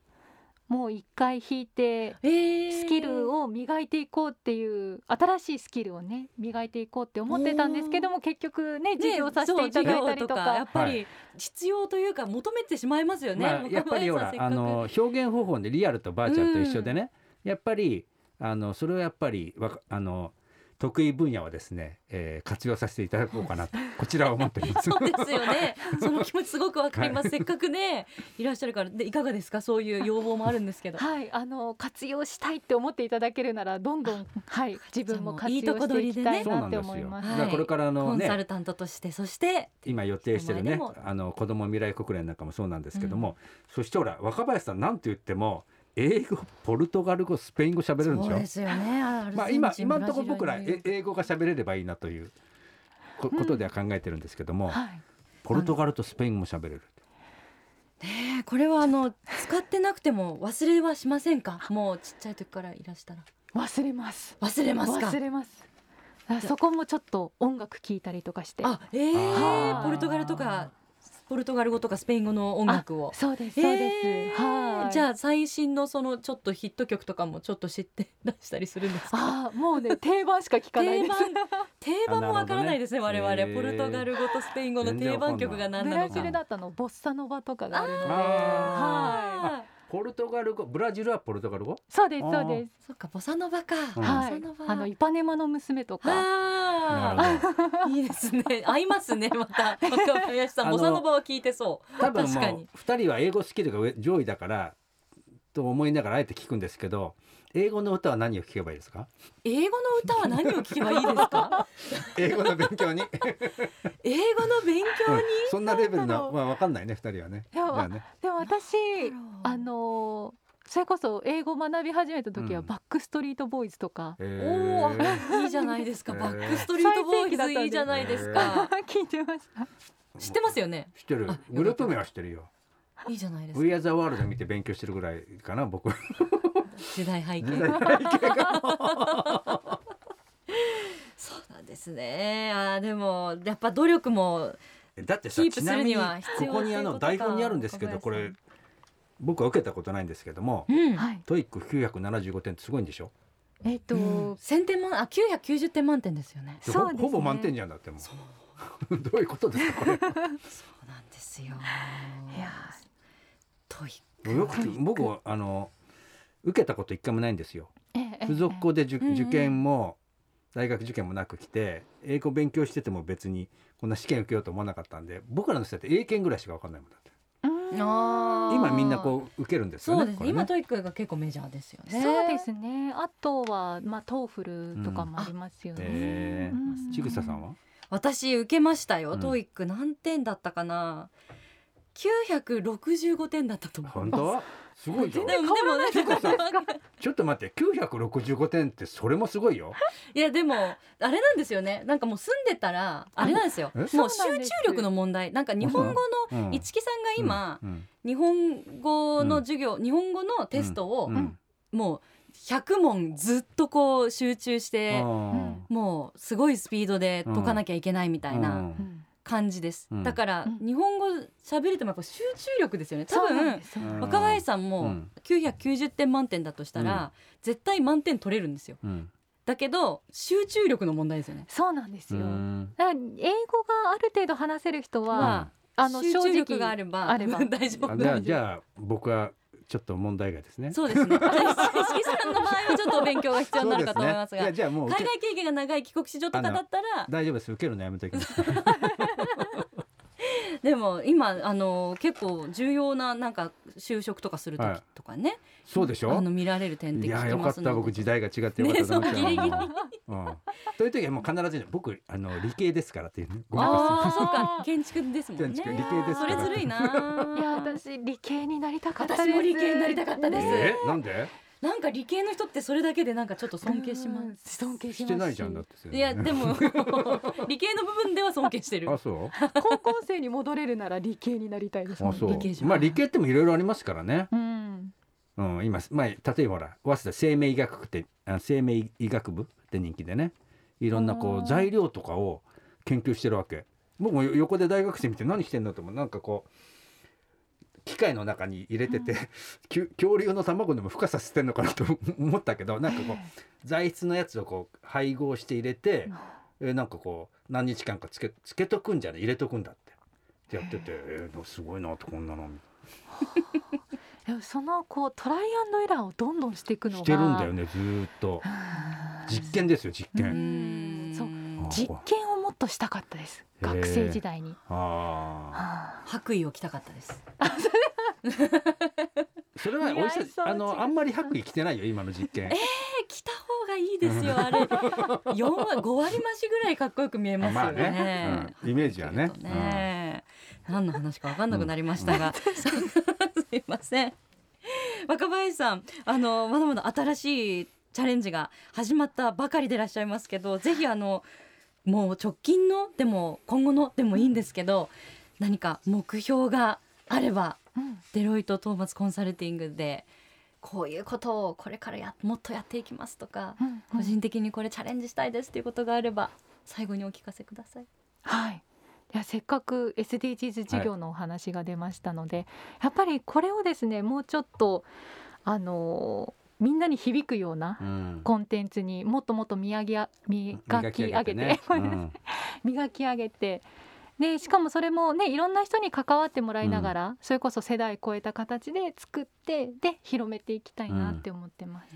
[SPEAKER 4] もう一回引いて
[SPEAKER 3] えー。
[SPEAKER 4] スキルを磨いていこうっていう新しいスキルをね磨いていこうって思ってたんですけども結局ね授業させていただいたりと
[SPEAKER 3] そう授業や
[SPEAKER 4] か
[SPEAKER 3] っぱり必要というか求めてしまいますよね。
[SPEAKER 2] まあ、やっぱりほらあの表現方法でリアルとバーチャルと一緒でね、やっぱりあのそれをやっぱりわかあの得意分野はですね、えー活用させていただこうかなとこちらは思っております。
[SPEAKER 3] そうですよね。その気持ちすごくわかります。せっかくねいらっしゃるからでいかがですか？そういう要望もあるんですけど。
[SPEAKER 4] はいあの活用したいって思っていただけるならどんどんはい自分も活
[SPEAKER 3] いいとこ
[SPEAKER 4] 用していきたいなって。思います。
[SPEAKER 2] だからこれからあのね
[SPEAKER 3] コンサルタントとしてそして
[SPEAKER 2] 今予定してるねあの子ども未来国連なんかもそうなんですけども、そしてほら若林さんなんて言っても英語ポルトガル語スペイン語喋れるんでしょ？
[SPEAKER 3] そうですよね。
[SPEAKER 2] まあ今今のところ
[SPEAKER 3] ブ
[SPEAKER 2] 僕ら英語が喋れればいいなというこことでは考えてるんですけども、
[SPEAKER 4] はい。
[SPEAKER 2] ポルトガルとスペイン語も喋れる。
[SPEAKER 3] ねえこれはあの使ってなくても忘れはしませんか？もうちっちゃい時からいらしたら。
[SPEAKER 4] 忘れます。
[SPEAKER 3] 忘れますか？
[SPEAKER 4] 忘。れます。あそこもちょっと音楽聴いたりとかして。
[SPEAKER 3] あええ
[SPEAKER 2] あー。
[SPEAKER 3] ポルトガルとかポルトガル語とかスペイン語の音楽を。
[SPEAKER 4] そうですそうです、
[SPEAKER 3] えー
[SPEAKER 4] はい。
[SPEAKER 3] じゃあ最新のそのちょっとヒット曲とかもちょっと知って出したりするんですか？
[SPEAKER 4] あーもうね定番しか聞かないです。
[SPEAKER 3] 定番定番もわからないですね我々、
[SPEAKER 2] ね
[SPEAKER 3] ポルトガル語とスペイン語の定番曲が何
[SPEAKER 4] ブ
[SPEAKER 3] なのか。
[SPEAKER 4] ラジルだったのボッサノバとかがあるので。は
[SPEAKER 2] ポルトガル語ブラジルはポルトガル語？
[SPEAKER 4] いそうですそうです。
[SPEAKER 3] そっかボサノバか、
[SPEAKER 2] うん。
[SPEAKER 3] ボ
[SPEAKER 4] はい
[SPEAKER 3] サノバ。
[SPEAKER 4] あのイパネマの娘とか。
[SPEAKER 3] あ
[SPEAKER 2] なるほど。
[SPEAKER 3] ー いいですね。合いますねまた。若林さんボサノバは聞いてそう。
[SPEAKER 2] 多分も
[SPEAKER 3] 確かに。
[SPEAKER 2] う2人は英語スキルが上上位だからと思いながらあえて聞くんですけど英語の歌は何を聞けばいいですか？
[SPEAKER 3] 英語の歌は何を聞けばいいですか？
[SPEAKER 2] 英語の勉強に？
[SPEAKER 3] 英語の勉強に？
[SPEAKER 2] そんなレベル
[SPEAKER 4] な
[SPEAKER 2] まあわかんないね2人はね。
[SPEAKER 4] いや
[SPEAKER 2] じゃあね。
[SPEAKER 4] でも私
[SPEAKER 3] あ
[SPEAKER 4] あのーそれこそ英語学び始めた時は
[SPEAKER 2] うん。
[SPEAKER 4] バックストリートボーイズとか、
[SPEAKER 2] え
[SPEAKER 3] お
[SPEAKER 2] ー
[SPEAKER 3] おいいじゃないですか、
[SPEAKER 2] えー。
[SPEAKER 3] バックストリートボーイズいいじゃないですか、
[SPEAKER 4] 聞いてました。
[SPEAKER 3] 知ってますよね。
[SPEAKER 2] 知ってる。
[SPEAKER 3] あ
[SPEAKER 2] グループ名は知ってるよ
[SPEAKER 3] いいじゃないですか。
[SPEAKER 2] We Are the World 見て勉強してるぐらいかな僕。
[SPEAKER 3] 時代背景
[SPEAKER 2] 時代背景。が
[SPEAKER 3] そうなんですね。あーでもやっぱ努力も
[SPEAKER 2] だってさ
[SPEAKER 3] キープするには
[SPEAKER 2] ち
[SPEAKER 3] 必要
[SPEAKER 2] なみにここにあの台本にあるんですけどこれ僕は受けたことないんですけども
[SPEAKER 3] うん、
[SPEAKER 4] はい。
[SPEAKER 2] TOEIC 975点ってすごいんでしょ？
[SPEAKER 4] えっ、と、
[SPEAKER 3] うん、1000点満あ990点満点ですよね。
[SPEAKER 2] で
[SPEAKER 4] そうですね。
[SPEAKER 2] ほほぼ満点じゃんだってもう。どういうことですかこれ。
[SPEAKER 3] そうなんですよ。
[SPEAKER 4] いや
[SPEAKER 2] よく。僕はあの受けたこと一回もないんですよ。
[SPEAKER 4] ええ
[SPEAKER 2] 付属校で受,、験も大学受験もなく来て英語勉強してても別にこんな試験受けようと思わなかったんで僕らの世代って英検ぐらいしか分かんないもんだって。今みんなこう受けるんですよね
[SPEAKER 3] そうです。ね。今トイックが結構メジャーですよね。
[SPEAKER 4] そうですね。あとはまあトーフルとかもありますよね。
[SPEAKER 2] ちぐささんは？
[SPEAKER 3] 私受けましたよ、
[SPEAKER 2] うん
[SPEAKER 3] TOEIC 何点だったかな965点だったと思う
[SPEAKER 2] 本当？すごいじゃん。
[SPEAKER 3] でもでも
[SPEAKER 2] ちょっと待って965点ってそれもすごいよ。
[SPEAKER 3] いやでもあれなんですよね。なんかもう住んでたらあれなんですよ。
[SPEAKER 2] え？
[SPEAKER 3] もう集中力の問題。なんか日本語の
[SPEAKER 2] うん。
[SPEAKER 3] 一木さんが今、
[SPEAKER 2] うん。
[SPEAKER 3] 日本語の授業、日本語のテストを、もう100問ずっとこう集中して、
[SPEAKER 2] うん。
[SPEAKER 3] もうすごいスピードで解かなきゃいけないみたいな。
[SPEAKER 4] うん
[SPEAKER 3] 感じです、
[SPEAKER 2] うん。
[SPEAKER 3] だから、
[SPEAKER 4] うん。
[SPEAKER 3] 日本語喋れてもやっぱ集中力ですよね。多分若林さん
[SPEAKER 2] う
[SPEAKER 3] も
[SPEAKER 2] ん
[SPEAKER 3] 990点満点だとしたら、絶対満点取れるんですよ。
[SPEAKER 2] うん。
[SPEAKER 3] だけど集中力の問題ですよね。
[SPEAKER 4] そうなんですよ。
[SPEAKER 2] うん。
[SPEAKER 4] だから英語がある程度話せる人は、
[SPEAKER 3] ま
[SPEAKER 4] あの
[SPEAKER 3] 集中力
[SPEAKER 4] 正直
[SPEAKER 3] があれば
[SPEAKER 4] あれば。
[SPEAKER 3] 大丈夫
[SPEAKER 2] あじゃあじゃあ僕はちょっと問題外ですね。
[SPEAKER 3] そうですね。石木さんの場合はちょっとお勉強が必要になるかと思いますが
[SPEAKER 2] そうですねいやじゃあもう
[SPEAKER 3] 海外経験が長い帰国子女とかだったら
[SPEAKER 2] 大丈夫です。受けるのやめときます。
[SPEAKER 3] でも今あの結構重要ななんか就職とかする時とかね、
[SPEAKER 2] そうでしょ？
[SPEAKER 3] あの見られる点って聞
[SPEAKER 2] いや
[SPEAKER 3] き
[SPEAKER 2] よかった僕時代が違ってよかったと思っちゃういう時はもう必ずね僕あの理系ですからっていうね。ごま
[SPEAKER 3] ああ
[SPEAKER 2] かす
[SPEAKER 3] そうか。建築ですもんね。
[SPEAKER 2] 建築理系です
[SPEAKER 3] そ
[SPEAKER 2] から。
[SPEAKER 3] れずるいない
[SPEAKER 4] いや私理系になりたかったです。
[SPEAKER 3] 私も理系になりたかったです。
[SPEAKER 2] え？なんで？
[SPEAKER 3] なんか理系の人ってそれだけでなんかちょっと尊敬しま
[SPEAKER 4] うん。
[SPEAKER 3] す
[SPEAKER 4] 尊敬します。
[SPEAKER 2] してないじゃんだって
[SPEAKER 3] いやでも理系の部分では尊敬してる。
[SPEAKER 2] あそう？
[SPEAKER 4] 高校生に戻れるなら理系になりたいですもん
[SPEAKER 2] あそう。
[SPEAKER 3] 理系じゃん。
[SPEAKER 2] まあ理系ってもいろいろありますからね。
[SPEAKER 4] うん。
[SPEAKER 2] うん今まあ例えばほら早稲田生命医学部ってあ生命医学部って人気でね。いろんなこう材料とかを研究してるわけ。僕も横で大学生見て何してんのって思う。なんかこう機械の中に入れてて、きゅ恐竜の卵でも孵化させてんのかなと 思ったけどなんかこう材質のやつをこう配合して入れて、えなんかこう何日間かつけつけとくんじゃない？入れとくんだって。ってやってて、え。ーすごいなとこんなの。
[SPEAKER 4] でもそのこうトライアンドエラーをどんどんしていくのが。
[SPEAKER 2] してるんだよねずーっと。実験ですよ実
[SPEAKER 3] う
[SPEAKER 2] 験。
[SPEAKER 4] 実験をもっとしたかったです。学生時代に。
[SPEAKER 2] あ
[SPEAKER 4] はあ。
[SPEAKER 3] 白衣を着たかったです。
[SPEAKER 2] あ それはお医
[SPEAKER 4] 似合いそう
[SPEAKER 2] 者あのあんまり白衣着てないよ今の実験。
[SPEAKER 3] 着た方がいいですよあれ。四割五割増しぐらいかっこよく見えますよね,、
[SPEAKER 2] まあね。うん。イメージはね。
[SPEAKER 3] ね。何の話か分かんなくなりましたが、すいません。若林さんあのまだまだ新しいチャレンジが始まったばかりでいらっしゃいますけどぜひあのもう直近のでも今後のでもいいんですけど何か目標があれば
[SPEAKER 4] うん
[SPEAKER 3] デロイト・トーマツコンサルティングでこういうことをこれからやもっとやっていきますとか、
[SPEAKER 4] うん
[SPEAKER 3] 個人的にこれチャレンジしたいですっていうことがあれば最後にお聞かせください。
[SPEAKER 4] はい。いやせっかく SDGs 事業のお話が出ましたので、やっぱりこれをですねもうちょっとあのーみんなに響くような
[SPEAKER 2] うん。
[SPEAKER 4] コンテンツにもっともっと磨きあ磨き上げて。
[SPEAKER 2] ね。う ん
[SPEAKER 4] 磨き上げて。でしかもそれもねいろんな人に関わってもらいながら、それこそ世代超えた形で作ってで広めていきたいなって思ってます。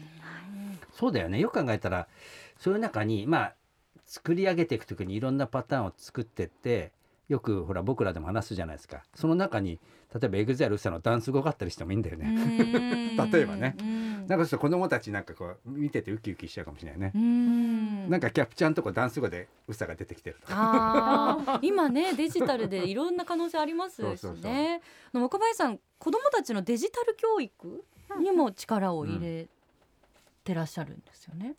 [SPEAKER 2] そうだよね。よく考えたらそういう中にまあ作り上げていく時にいろんなパターンを作ってってよくほら僕らでも話すじゃないですかその中に例えば EXILE さんのダンス語があったりしてもいいんだよね。例えばね
[SPEAKER 3] うん
[SPEAKER 2] なんかそう子供たちなんかこう見ててウキウキしちゃうかもしれないね
[SPEAKER 3] う。ん
[SPEAKER 2] なんかキャプチャーのとこダンス語でウサが出てきてるとか。
[SPEAKER 3] 今ね デジタルでいろんな可能性ありますしね。
[SPEAKER 2] そうそうそう
[SPEAKER 3] あの若林さん子どもたちのデジタル教育にも力を入れてらっしゃるんですよね。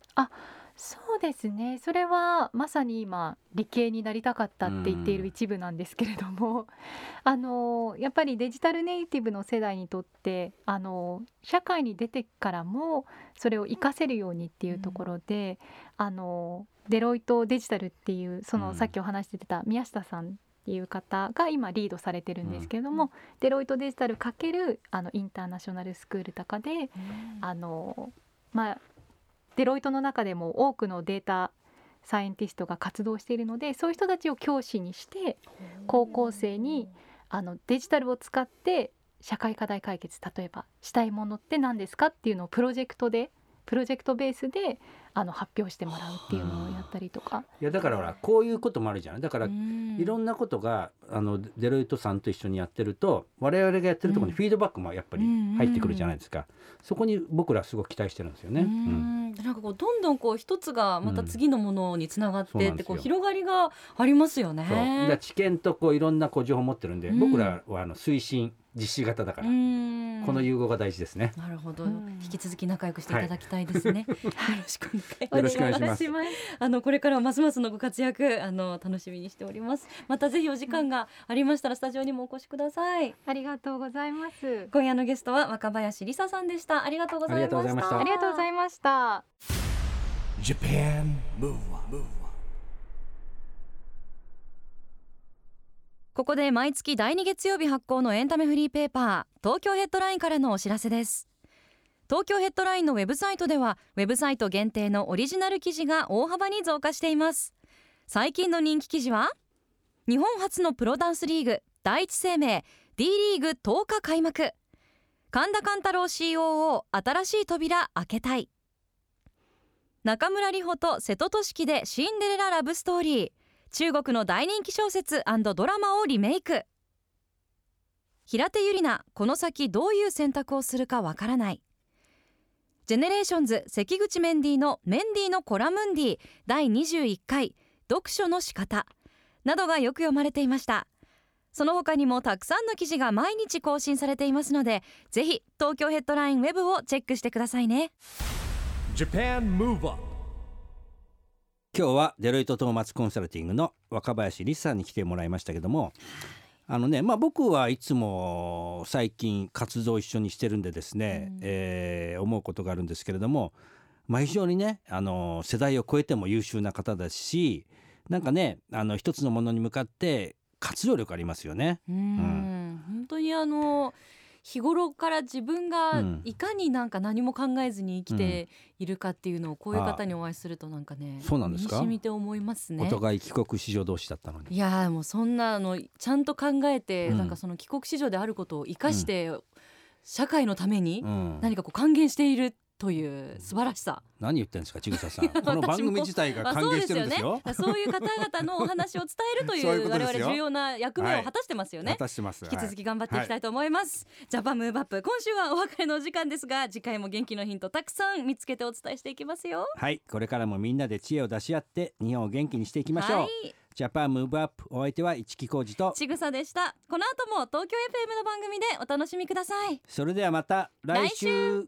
[SPEAKER 4] そうですね。それはまさに今理系になりたかったって言っている一部なんですけれども、あのやっぱりデジタルネイティブの世代にとってあの社会に出てからもそれを活かせるようにっていうところで、あのデロイトデジタルっていうその、
[SPEAKER 2] うん。
[SPEAKER 4] さっきお話ししてた宮下さんっていう方が今リードされてるんですけれども、デロイトデジタルかけるあのインターナショナルスクールとかであのまあデロイトの中でも多くのデータサイエンティストが活動しているのでそういう人たちを教師にして高校生にあのデジタルを使って社会課題解決例えばしたいものって何ですかっていうのをプロジェクトでプロジェクトベースであの発表してもらうっていうのをやったりとか。
[SPEAKER 2] いやだからほらこういうこともあるじゃない？だから
[SPEAKER 3] うん。
[SPEAKER 2] いろんなことがあのデロイトさんと一緒にやってると我々がやってるところにフィードバックもやっぱり入ってくるじゃないですか、そこに僕らすごく期待してるんですよね。
[SPEAKER 3] う
[SPEAKER 2] うん。
[SPEAKER 3] んなんかこうどんどんこう一つがまた次のものにつながってってこう広がりがありますよ
[SPEAKER 2] そう。知見とこういろんなこう情報を持ってるんで、
[SPEAKER 3] うん。
[SPEAKER 2] 僕らはあの推進実施型だから、
[SPEAKER 3] うん
[SPEAKER 2] この融合が大事ですね。
[SPEAKER 3] なるほど、
[SPEAKER 4] うん
[SPEAKER 3] 引き続き仲良くしていただきたいですね。よろしくお願いします。
[SPEAKER 2] よろしくお願いします
[SPEAKER 3] あのこれからはますますのご活躍あの楽しみにしております。またぜひお時間がありましたらスタジオにもお越しください。
[SPEAKER 4] ありがとうございます。
[SPEAKER 3] 今夜のゲストは若林理沙さんでした。ありがとうございました。
[SPEAKER 2] ありがとうございました
[SPEAKER 4] ありがとうございました。
[SPEAKER 1] Japan Move Up,
[SPEAKER 3] ここで毎月第2月曜日発行のエンタメフリーペーパー東京ヘッドラインからのお知らせです。東京ヘッドラインのウェブサイトではウェブサイト限定のオリジナル記事が大幅に増加しています。最近の人気記事は日本初のプロダンスリーグ第一生命 D リーグ10日開幕。神田寛太郎 COO 新しい扉開けたい。中村里穂と瀬戸俊樹でシンデレララブストーリー。中国の大人気小説ドラマをリメイク。平手友梨奈この先どういう選択をするかわからない。 GENERATIONS 関口メンディーのメンディーのコラムンディ第21回読書の仕方などがよく読まれていました。その他にもたくさんの記事が毎日更新されていますのでぜひ東京ヘッドラインウェブをチェックしてくださいね。
[SPEAKER 2] 今日はデロイトトーマツコンサルティングの若林理沙さんに来てもらいましたけどもあのねまあ僕はいつも最近活動を一緒にしてるんでですね、
[SPEAKER 3] うん。
[SPEAKER 2] えー思うことがあるんですけれども、まあ、非常にねあの世代を超えても優秀な方ですしなんかねあの一つのものに向かって活動力ありますよね。
[SPEAKER 3] うん。本当にあの日頃から自分が
[SPEAKER 2] うん。
[SPEAKER 3] いかになんか何も考えずに生きているかっていうのをこういう方にお会いするとなんかね
[SPEAKER 2] そうなんですか？
[SPEAKER 3] みて思いますね。
[SPEAKER 2] お。互い帰国子女同士だったのに。
[SPEAKER 3] いやーもうそんなのちゃんと考えて、
[SPEAKER 2] うん。
[SPEAKER 3] なんかその帰国子女であることを生かして、社会のために
[SPEAKER 2] うん、
[SPEAKER 3] 何かこう還元しているという素晴らしさ。
[SPEAKER 2] 何言ってんですかちぐささん。この番組自体が
[SPEAKER 3] まあ
[SPEAKER 2] 還元してるんですよ。
[SPEAKER 3] そうですよね。そういう方々のお話を伝えるとい
[SPEAKER 2] そう
[SPEAKER 3] 我々重要な役目を果たしてますよね。
[SPEAKER 2] 果たしてます。
[SPEAKER 3] 引き続き頑張っていきたいと思います、 Japan Move Up 今週はお別れのお時間ですが次回も元気のヒントたくさん見つけてお伝えしていきますよ
[SPEAKER 2] はい、これからもみんなで知恵を出し合って日本を元気にしていきましょう。
[SPEAKER 3] はい
[SPEAKER 2] Japan Move Up お相手は一木広治と
[SPEAKER 3] ちぐさでしたこの後も東京 FM の番組でお楽しみください
[SPEAKER 2] それではまた来週
[SPEAKER 3] 来